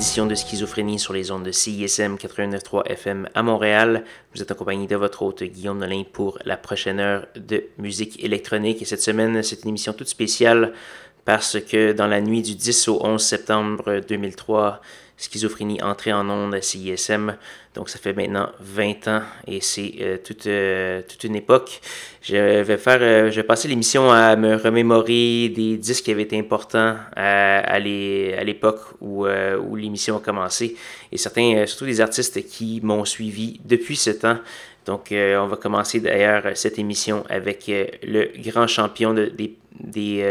Édition de Schizophrénie sur les ondes de CISM 89.3 FM à Montréal. Vous êtes accompagné de votre hôte Guillaume Nolin pour la prochaine heure de musique électronique. Et cette semaine, c'est une émission toute spéciale parce que dans la nuit du 10 au 11 septembre 2003, Schizophrénie entrée en ondes à CISM. Donc ça fait maintenant 20 ans et c'est euh, toute, euh, toute une époque. Je vais faire, euh, je vais passer l'émission à me remémorer des disques qui avaient été importants à, à l'époque où, où l'émission a commencé et certains, surtout des artistes qui m'ont suivi depuis ce temps. Donc, on va commencer d'ailleurs cette émission avec le grand champion de, des, des,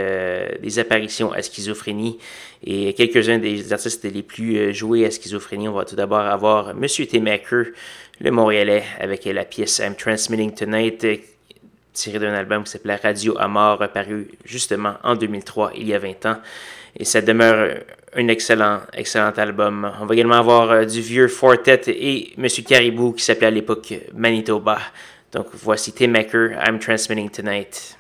des, apparitions à schizophrénie et quelques-uns des artistes les plus joués à schizophrénie. On va tout d'abord avoir Monsieur T. le Montréalais, avec la pièce I'm Transmitting Tonight, tirée d'un album qui s'appelait Radio Amor, paru justement en 2003, il y a 20 ans. Et ça demeure un excellent, excellent album. On va également avoir euh, du vieux Fortet et Monsieur Caribou qui s'appelait à l'époque Manitoba. Donc voici Tim Maker, I'm Transmitting Tonight.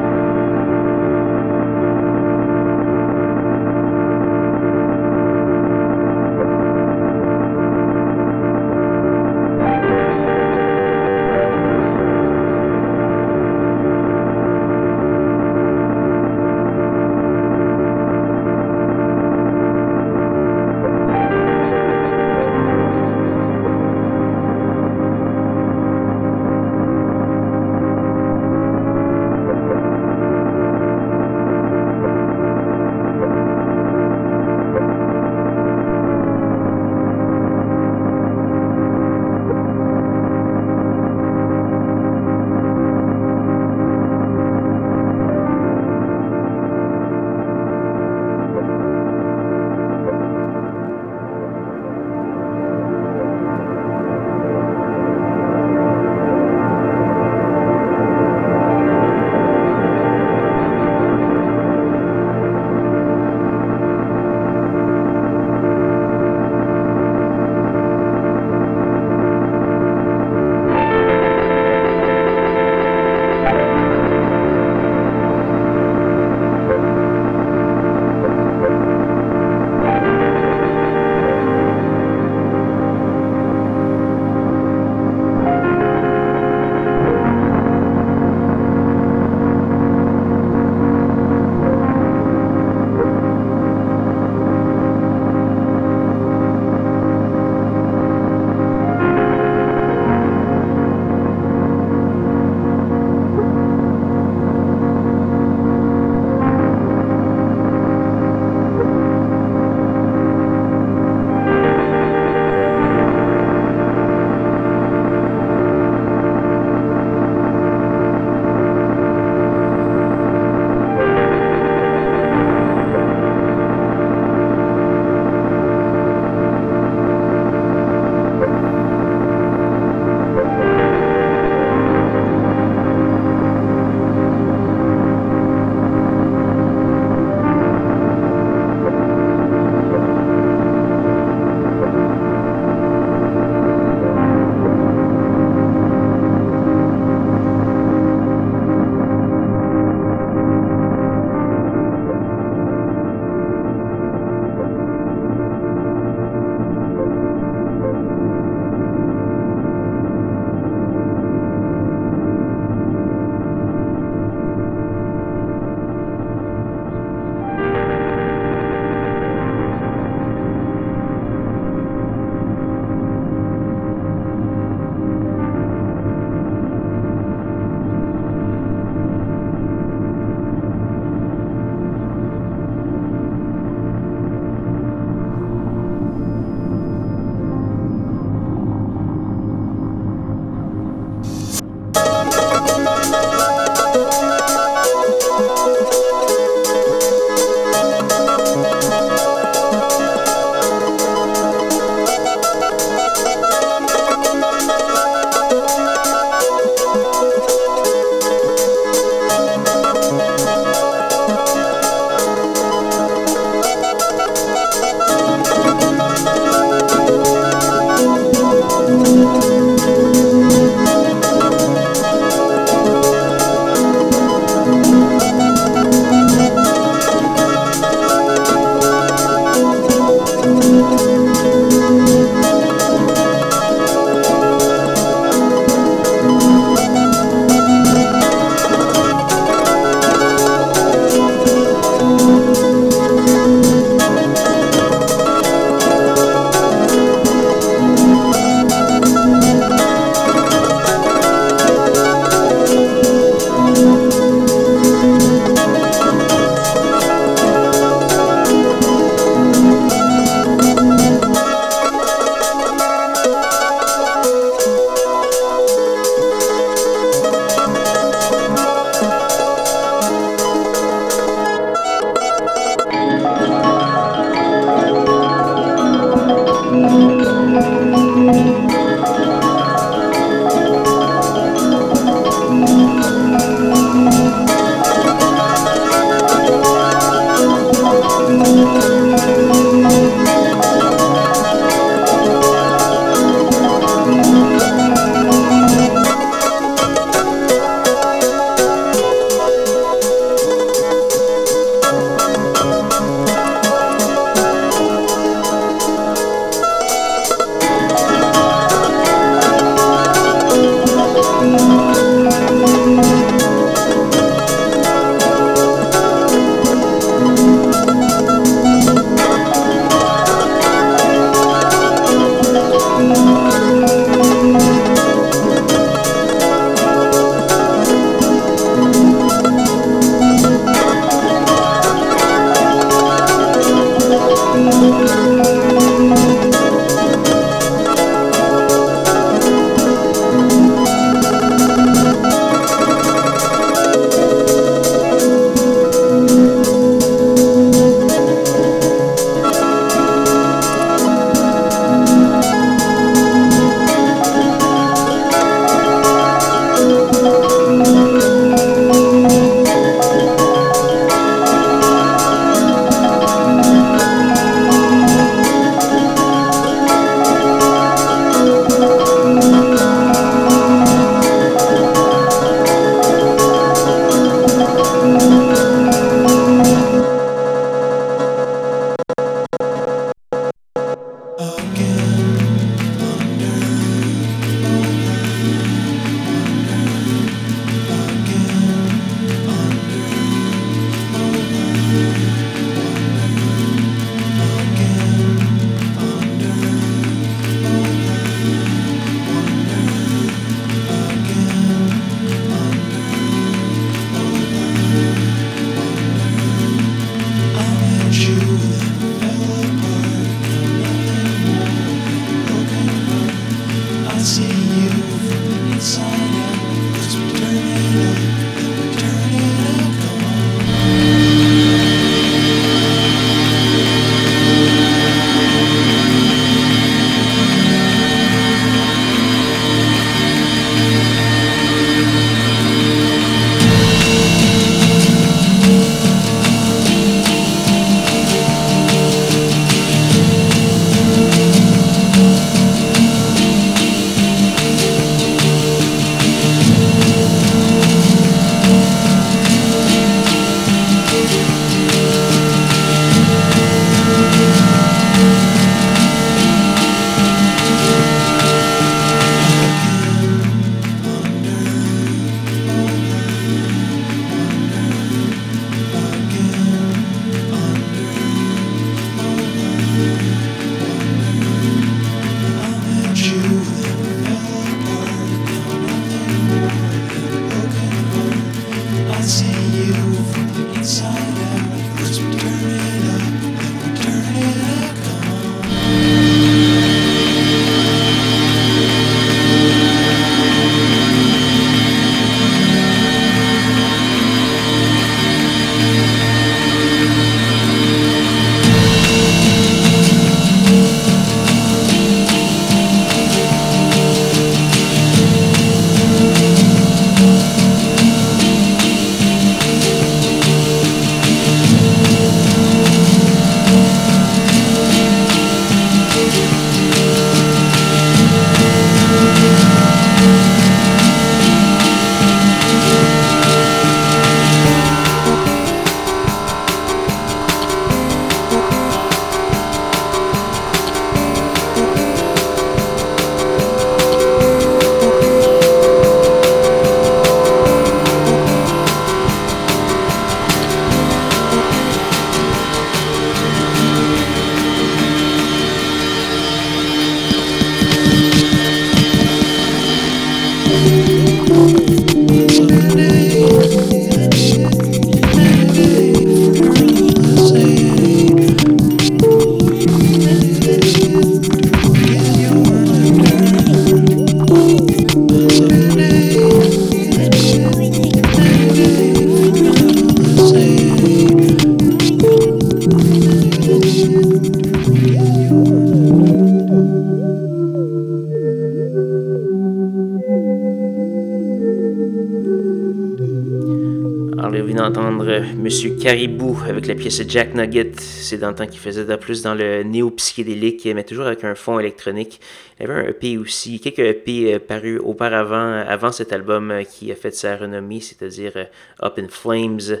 Avec la pièce Jack Nugget. C'est dans le temps qu'il faisait de plus dans le néo-psychédélique, mais toujours avec un fond électronique. Il y avait un EP aussi, quelques EP euh, parus auparavant, avant cet album euh, qui a fait sa renommée, c'est-à-dire euh, Up in Flames.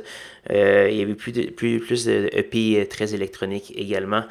il y avait plus de, plus, de EP très électroniques également,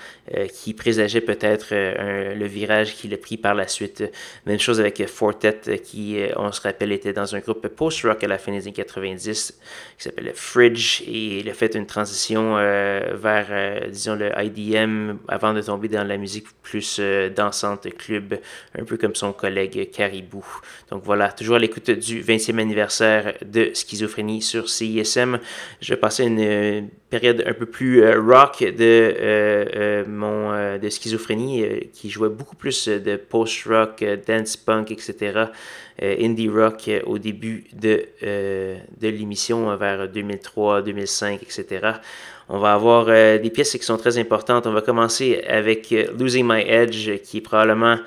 qui présageait peut-être le virage qu'il a pris par la suite. Même chose avec Fortet, qui, on se rappelle, était dans un groupe post-rock à la fin des années 90, qui s'appelait Fridge, et il a fait une transition vers, disons, le IDM avant de tomber dans la musique plus dansante, club un peu comme son collègue Caribou. Donc voilà, toujours à l'écoute du 20e anniversaire de Schizophrénie sur CISM. Je vais passer une euh, période un peu plus euh, rock de euh, mon de Schizophrénie qui jouait beaucoup plus de post-rock, dance punk, etc. indie rock au début de, de l'émission vers 2003, 2005, etc. On va avoir des pièces qui sont très importantes. On va commencer avec Losing My Edge, qui est probablement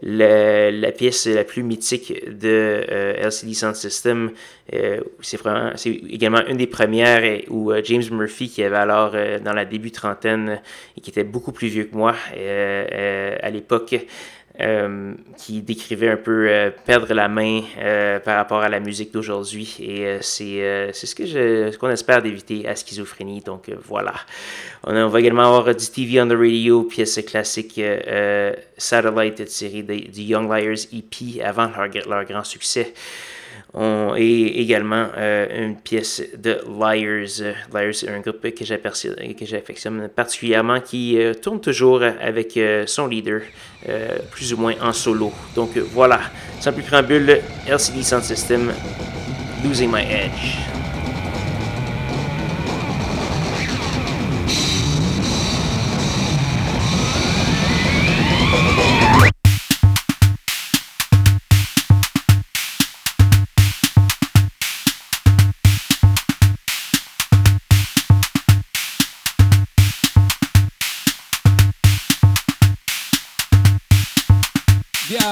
la pièce la plus mythique de euh, LCD Sound System. Euh, c'est également une des premières où euh, James Murphy, qui avait alors dans la début trentaine et qui était beaucoup plus vieux que moi à l'époque, euh, qui décrivait un peu euh, perdre la main euh, par rapport à la musique d'aujourd'hui. Et c'est ce je, qu'on espère d'éviter à schizophrénie. Donc voilà. On, va également avoir du TV on the Radio, pièce classique Satellite série du Young Liars EP avant leur, leur grand succès. Et également euh, une pièce de Liars. Liars, c'est un groupe que j'affectionne particulièrement, qui euh, tourne toujours avec euh, son leader, plus ou moins en solo. Donc voilà, sans plus préambule, LCD Sound System, Losing My Edge.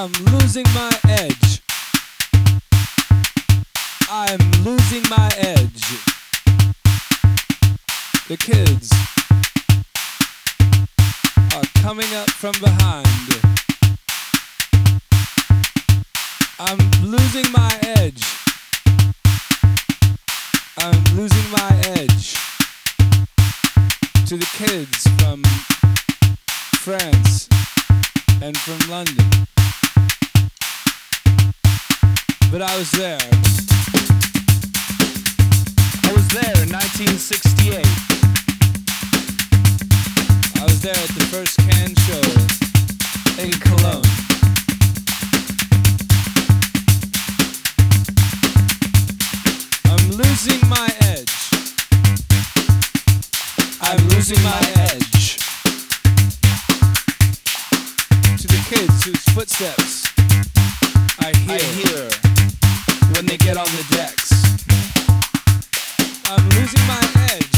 I'm losing my edge. I'm losing my edge. The kids are coming up from behind. I'm losing my edge. I'm losing my edge to the kids from France and from London but I was there. I was there in 1968. I was there at the first Cannes show in Cologne. I'm losing my edge. I'm losing my edge. To the kids whose footsteps I hear. I hear when they get on the decks. I'm losing my head.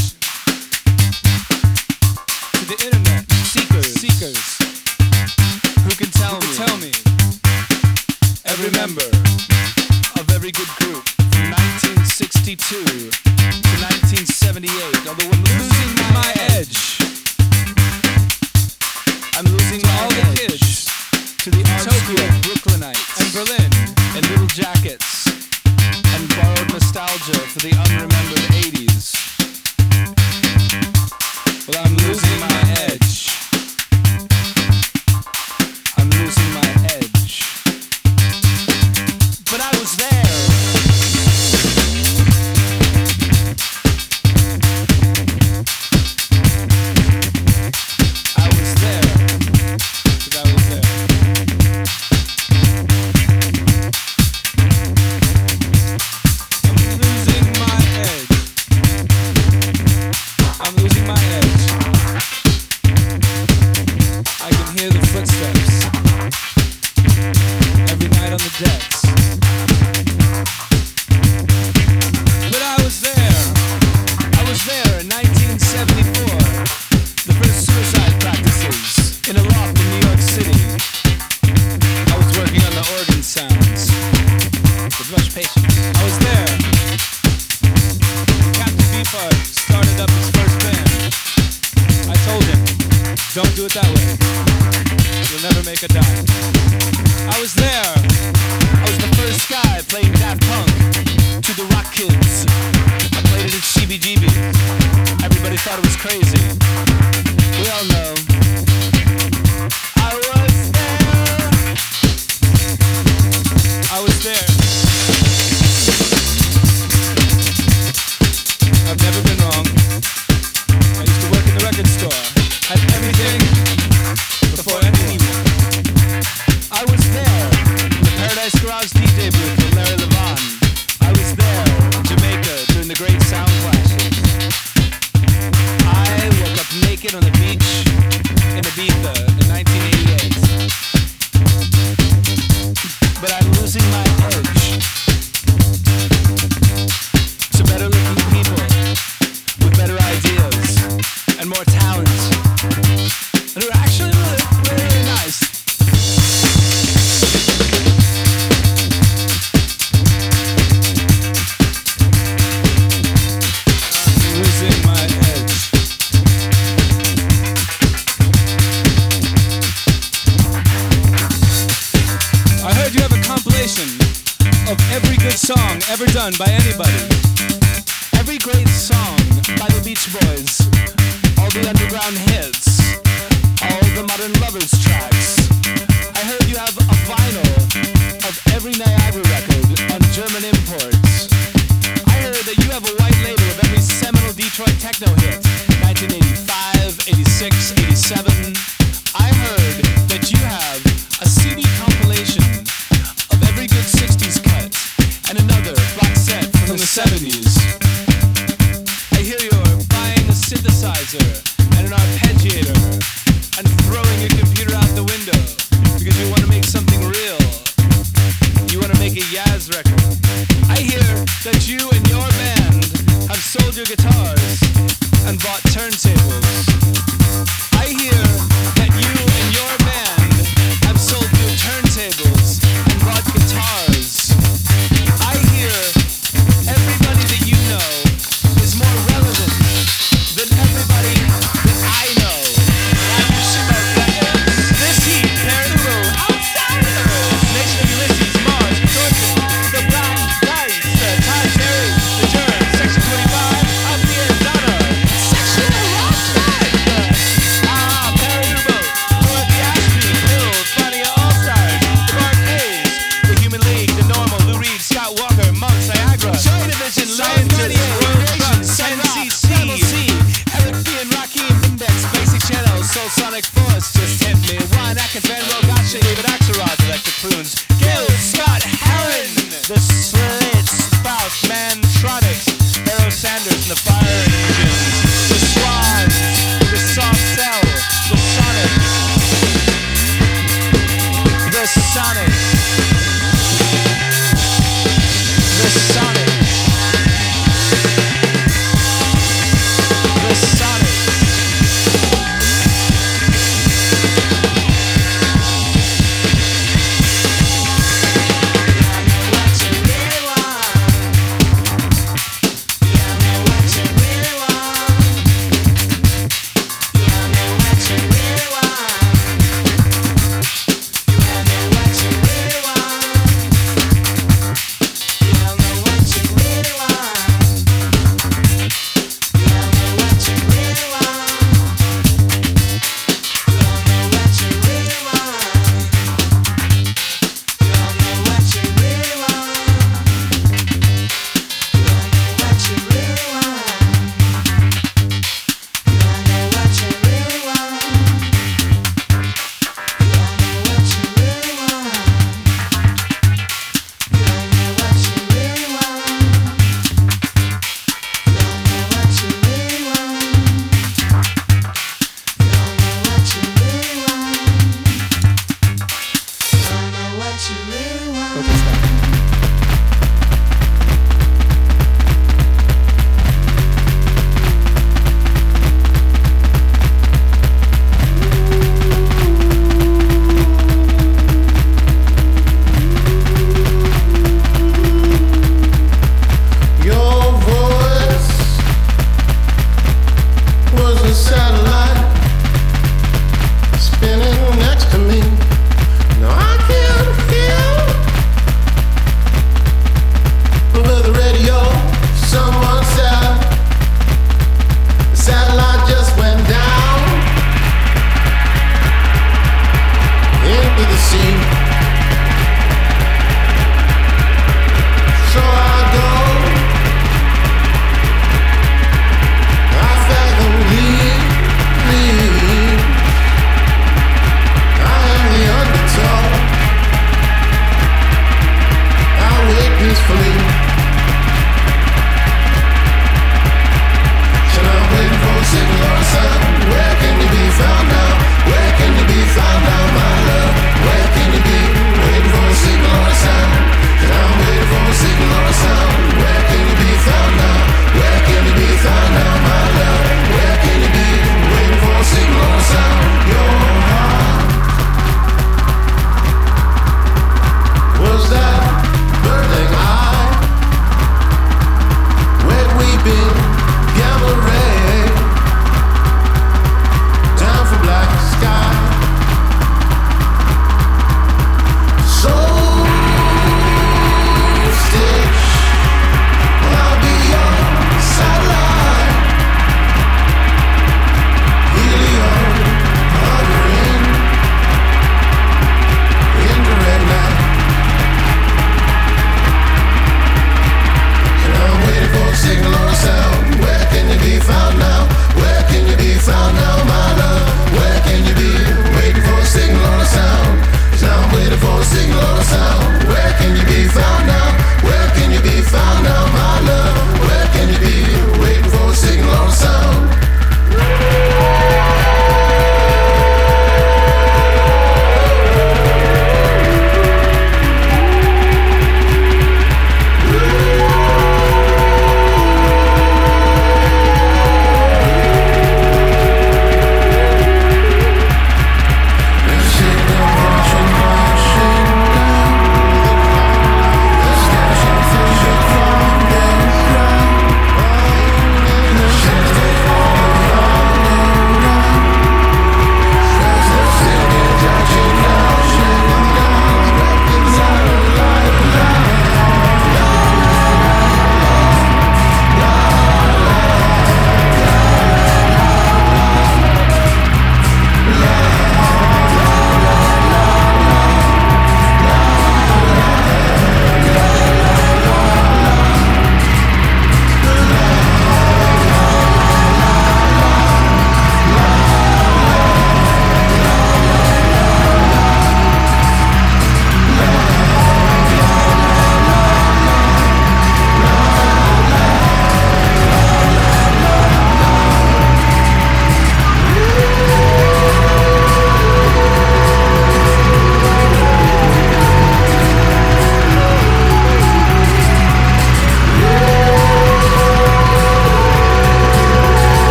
song ever done by anybody. Every great song by the Beach Boys. All the underground hits. All the Modern Lovers tracks. I heard you have a vinyl of every Niagara record on German imports. I heard that you have a white label of every seminal Detroit techno hit. 1985, 86, 87, 70s. I hear you're buying a synthesizer and an arpeggiator and throwing your computer out the window because you want to make something real. You want to make a Yaz record. I hear that you and your band have sold your guitars and bought turntables.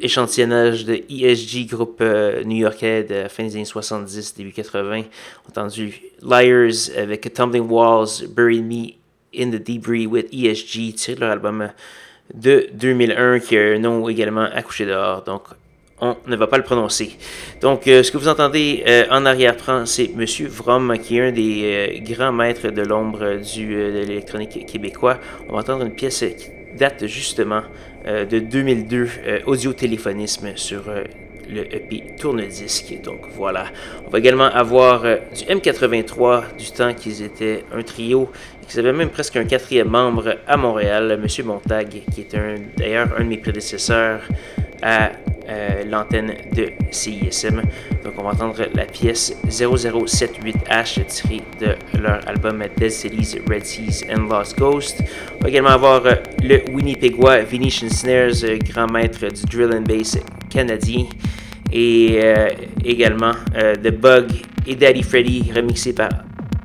Échantillonnage de ESG, groupe euh, new-yorkais de fin des années 70, début 80. Entendu Liars avec Tumbling Walls, Bury Me in the Debris with ESG, tiré leur album de 2001 qui a un nom également accouché dehors. Donc, on ne va pas le prononcer. Donc, euh, ce que vous entendez euh, en arrière-plan, c'est Monsieur Vrom, qui est un des euh, grands maîtres de l'ombre du, de l'électronique québécois. On va entendre une pièce qui date justement de 2002, audio-téléphonisme sur le EP tourne-disque. Donc voilà. On va également avoir du M83 du temps qu'ils étaient un trio et qu'ils avaient même presque un quatrième membre à Montréal, Monsieur Montag, qui est d'ailleurs un de mes prédécesseurs à euh, l'antenne de CISM. Donc on va entendre la pièce 0078H tirée de leur album Dead Cities, Red Seas and Lost Ghost. On va également avoir euh, le Winnipégois Venetian Snares, euh, grand maître du drill and bass canadien. Et également The Bug et Daddy Freddy remixé par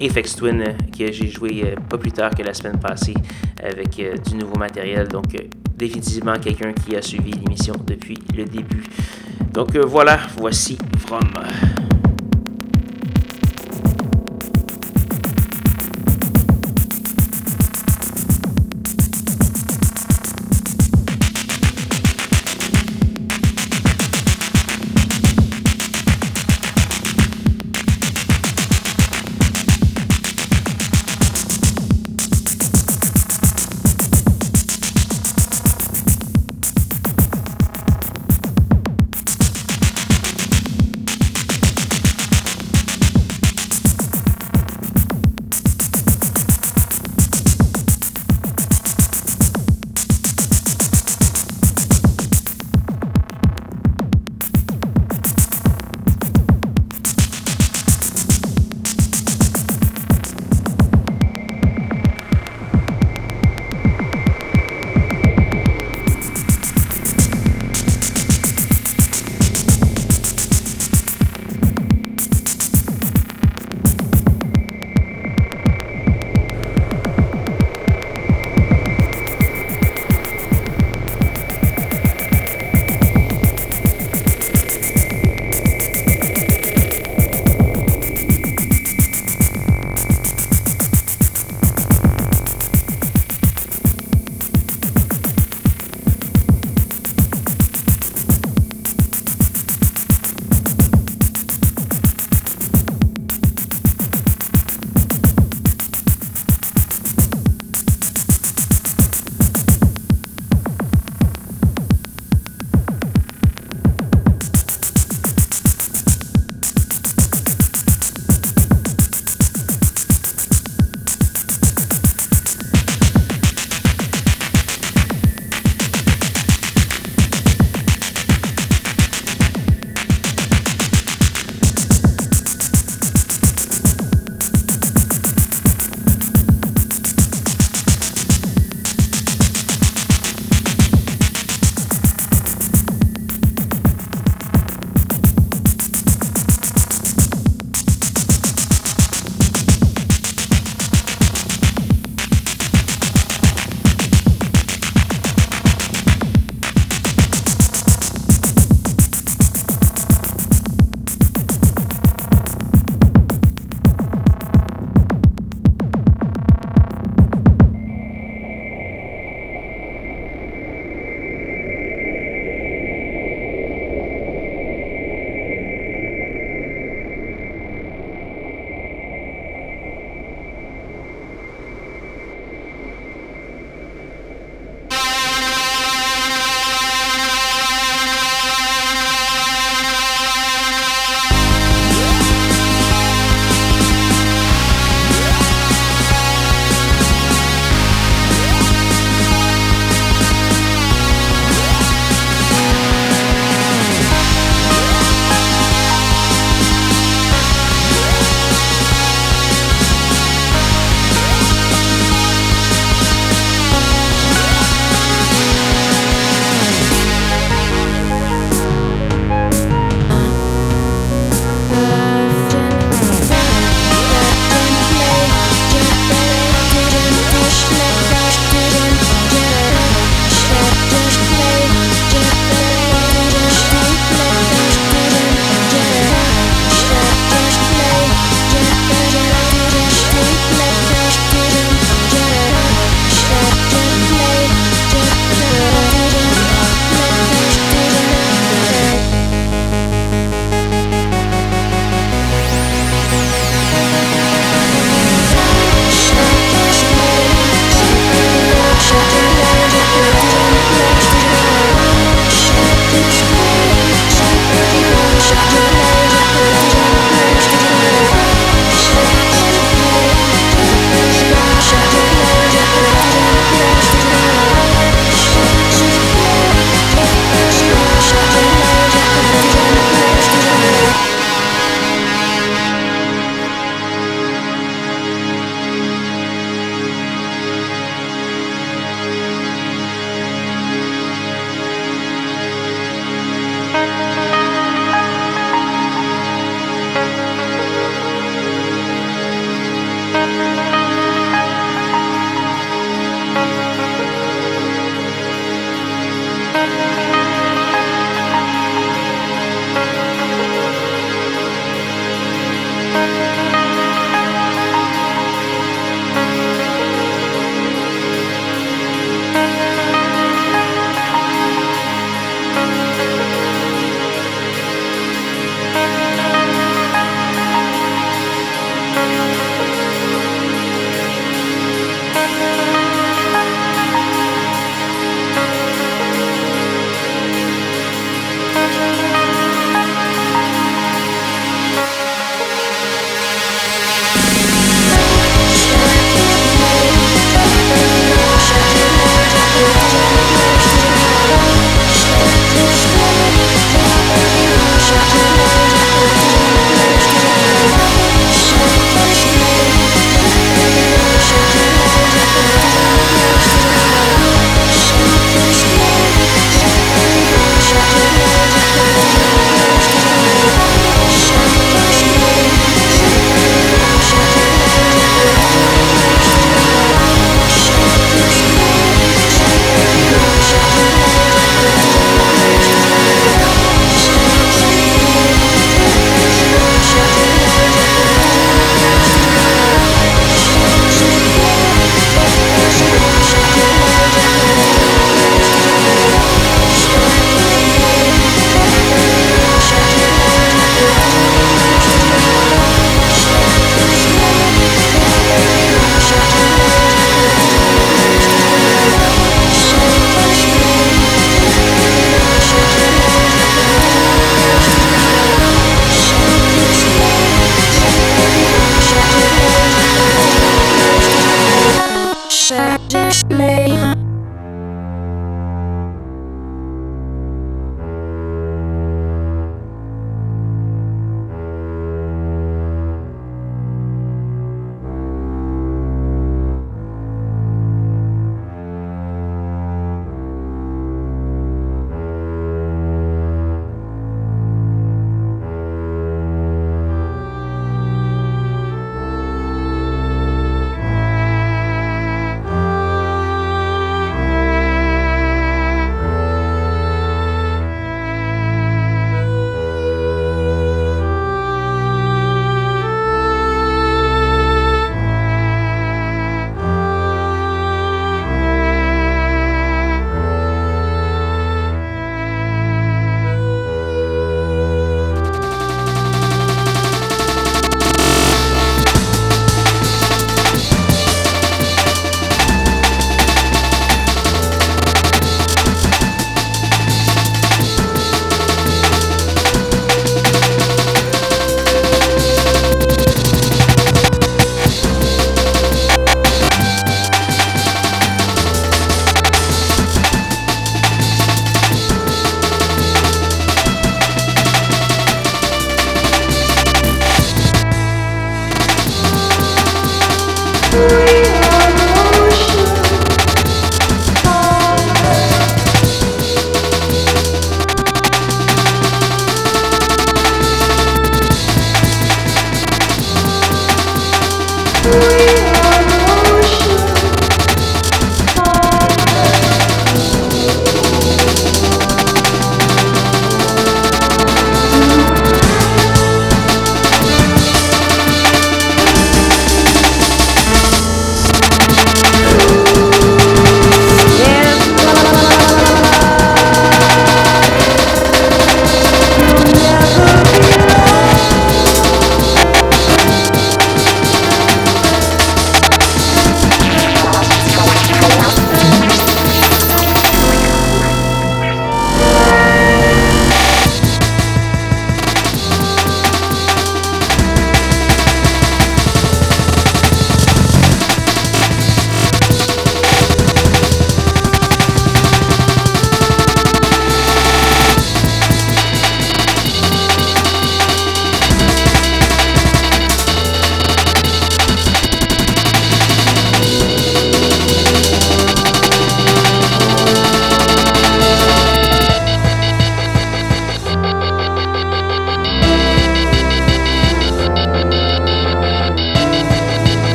Apex Twin que j'ai joué pas plus tard que la semaine passée avec du nouveau matériel. Donc définitivement quelqu'un qui a suivi l'émission depuis le début. Donc euh, voilà, voici From.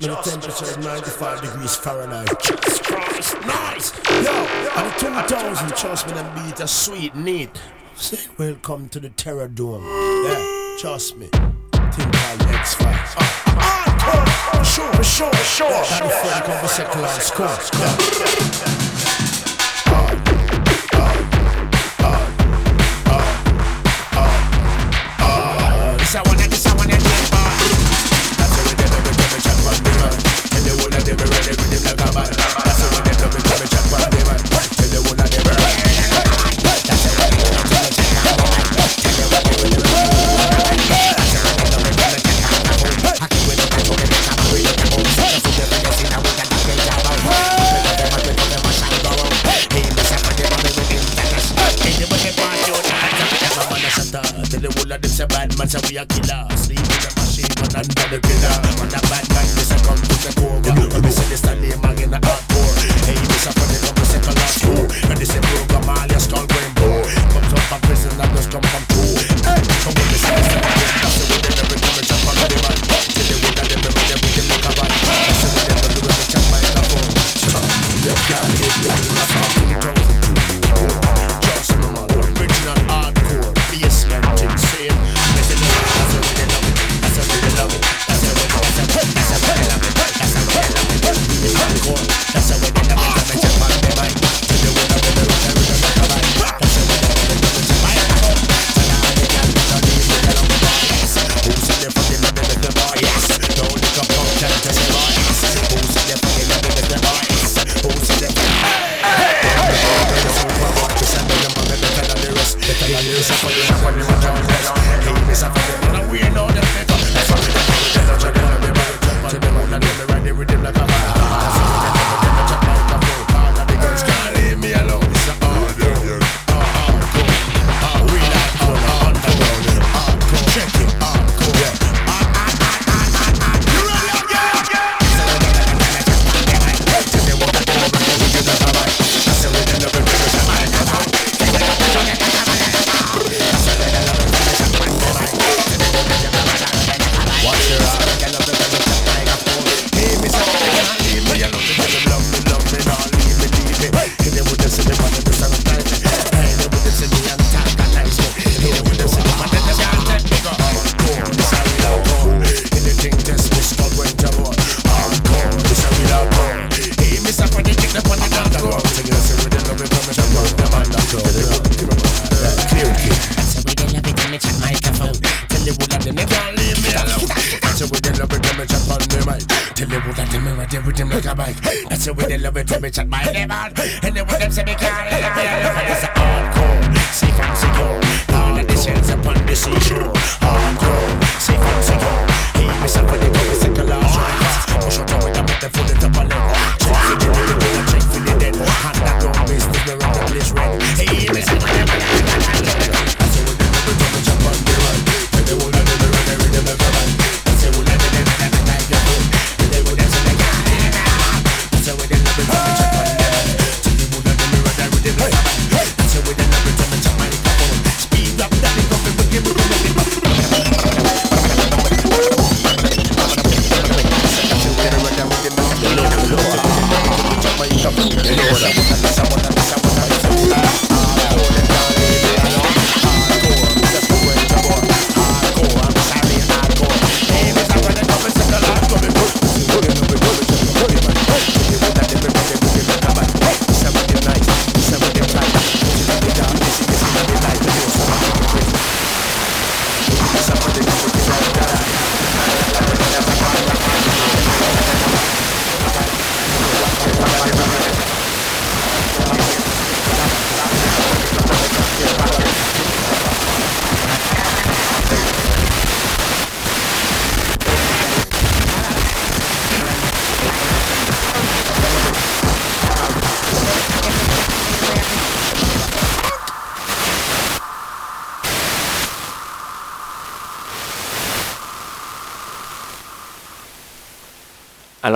with a temperature 95 degrees Fahrenheit. Jesus Christ, nice! Yo, and the 2000, trust me, them beat are sweet, neat. Say, welcome to the Terror Dome. Yeah, trust me. Think all X Files. Uh, ah, uh, ah, ah, sure, sure, sure. Sure, sure. Sure, sure. Sure, sure. Sure, sure. Sure, sure.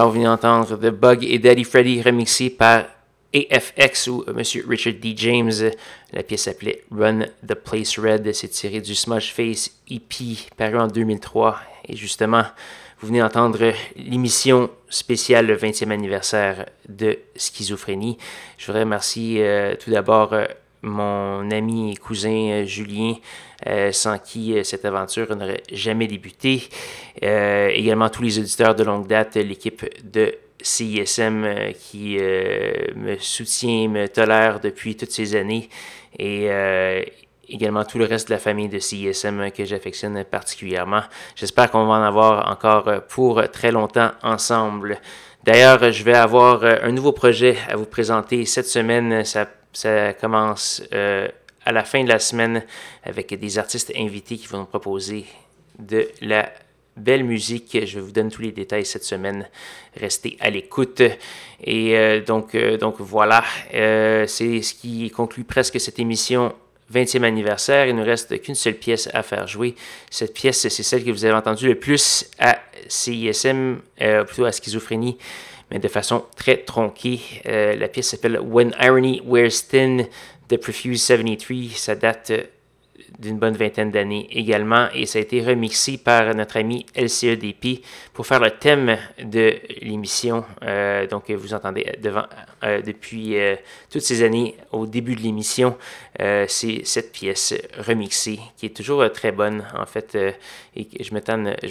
Vous venez entendre The Bug et Daddy Freddy remixé par AFX ou euh, Monsieur Richard D. James. La pièce s'appelait Run the Place Red. C'est tiré du Smash Face EP paru en 2003. Et justement, vous venez entendre l'émission spéciale le 20e anniversaire de Schizophrénie. Je voudrais remercier euh, tout d'abord. Euh, mon ami et cousin Julien, sans qui cette aventure n'aurait jamais débuté. également tous les auditeurs de longue date, l'équipe de CISM qui me soutient, me tolère depuis toutes ces années. Et également tout le reste de la famille de CISM que j'affectionne particulièrement. J'espère qu'on va en avoir encore pour très longtemps ensemble. D'ailleurs, je vais avoir un nouveau projet à vous présenter cette semaine. Ça commence euh, à la fin de la semaine avec des artistes invités qui vont nous proposer de la belle musique. Je vous donne tous les détails cette semaine. Restez à l'écoute. Et euh, donc, euh, donc voilà, c'est ce qui conclut presque cette émission 20e anniversaire. Il ne nous reste qu'une seule pièce à faire jouer. Cette pièce, c'est celle que vous avez entendue le plus à CISM, plutôt à Schizophrénie, mais de façon très tronquée. Euh, la pièce s'appelle When Irony Wears Thin de Profuse 73. Ça date d'une bonne vingtaine d'années également, et ça a été remixé par notre ami LCEDP pour faire le thème de l'émission. Euh, donc, vous entendez euh, depuis euh, toutes ces années, au début de l'émission, c'est cette pièce remixée qui est toujours très bonne, en fait, et je ne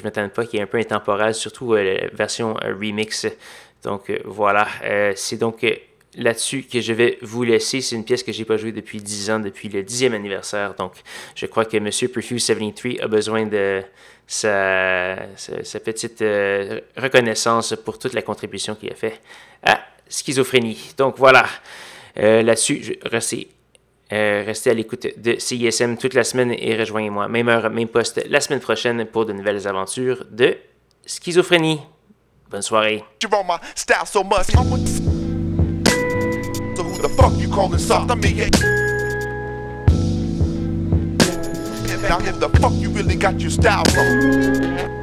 m'étonne pas, qui est un peu intemporelle, surtout la version remix. Donc, voilà, c'est donc là-dessus que je vais vous laisser. C'est une pièce que j'ai pas jouée depuis 10 ans, depuis le 10e anniversaire. Donc, je crois que Monsieur Perfuse 73 a besoin de sa, petite euh, reconnaissance pour toute la contribution qu'il a fait à Schizophrénie. Donc, voilà. Euh, là-dessus, je restez, euh, restez à l'écoute de CISM toute la semaine et rejoignez-moi, même heure, même poste, la semaine prochaine pour de nouvelles aventures de Schizophrénie. Bonne soirée. You're on my style so much. So who the fuck you calling soft on Me? Now if the fuck you really got your style from?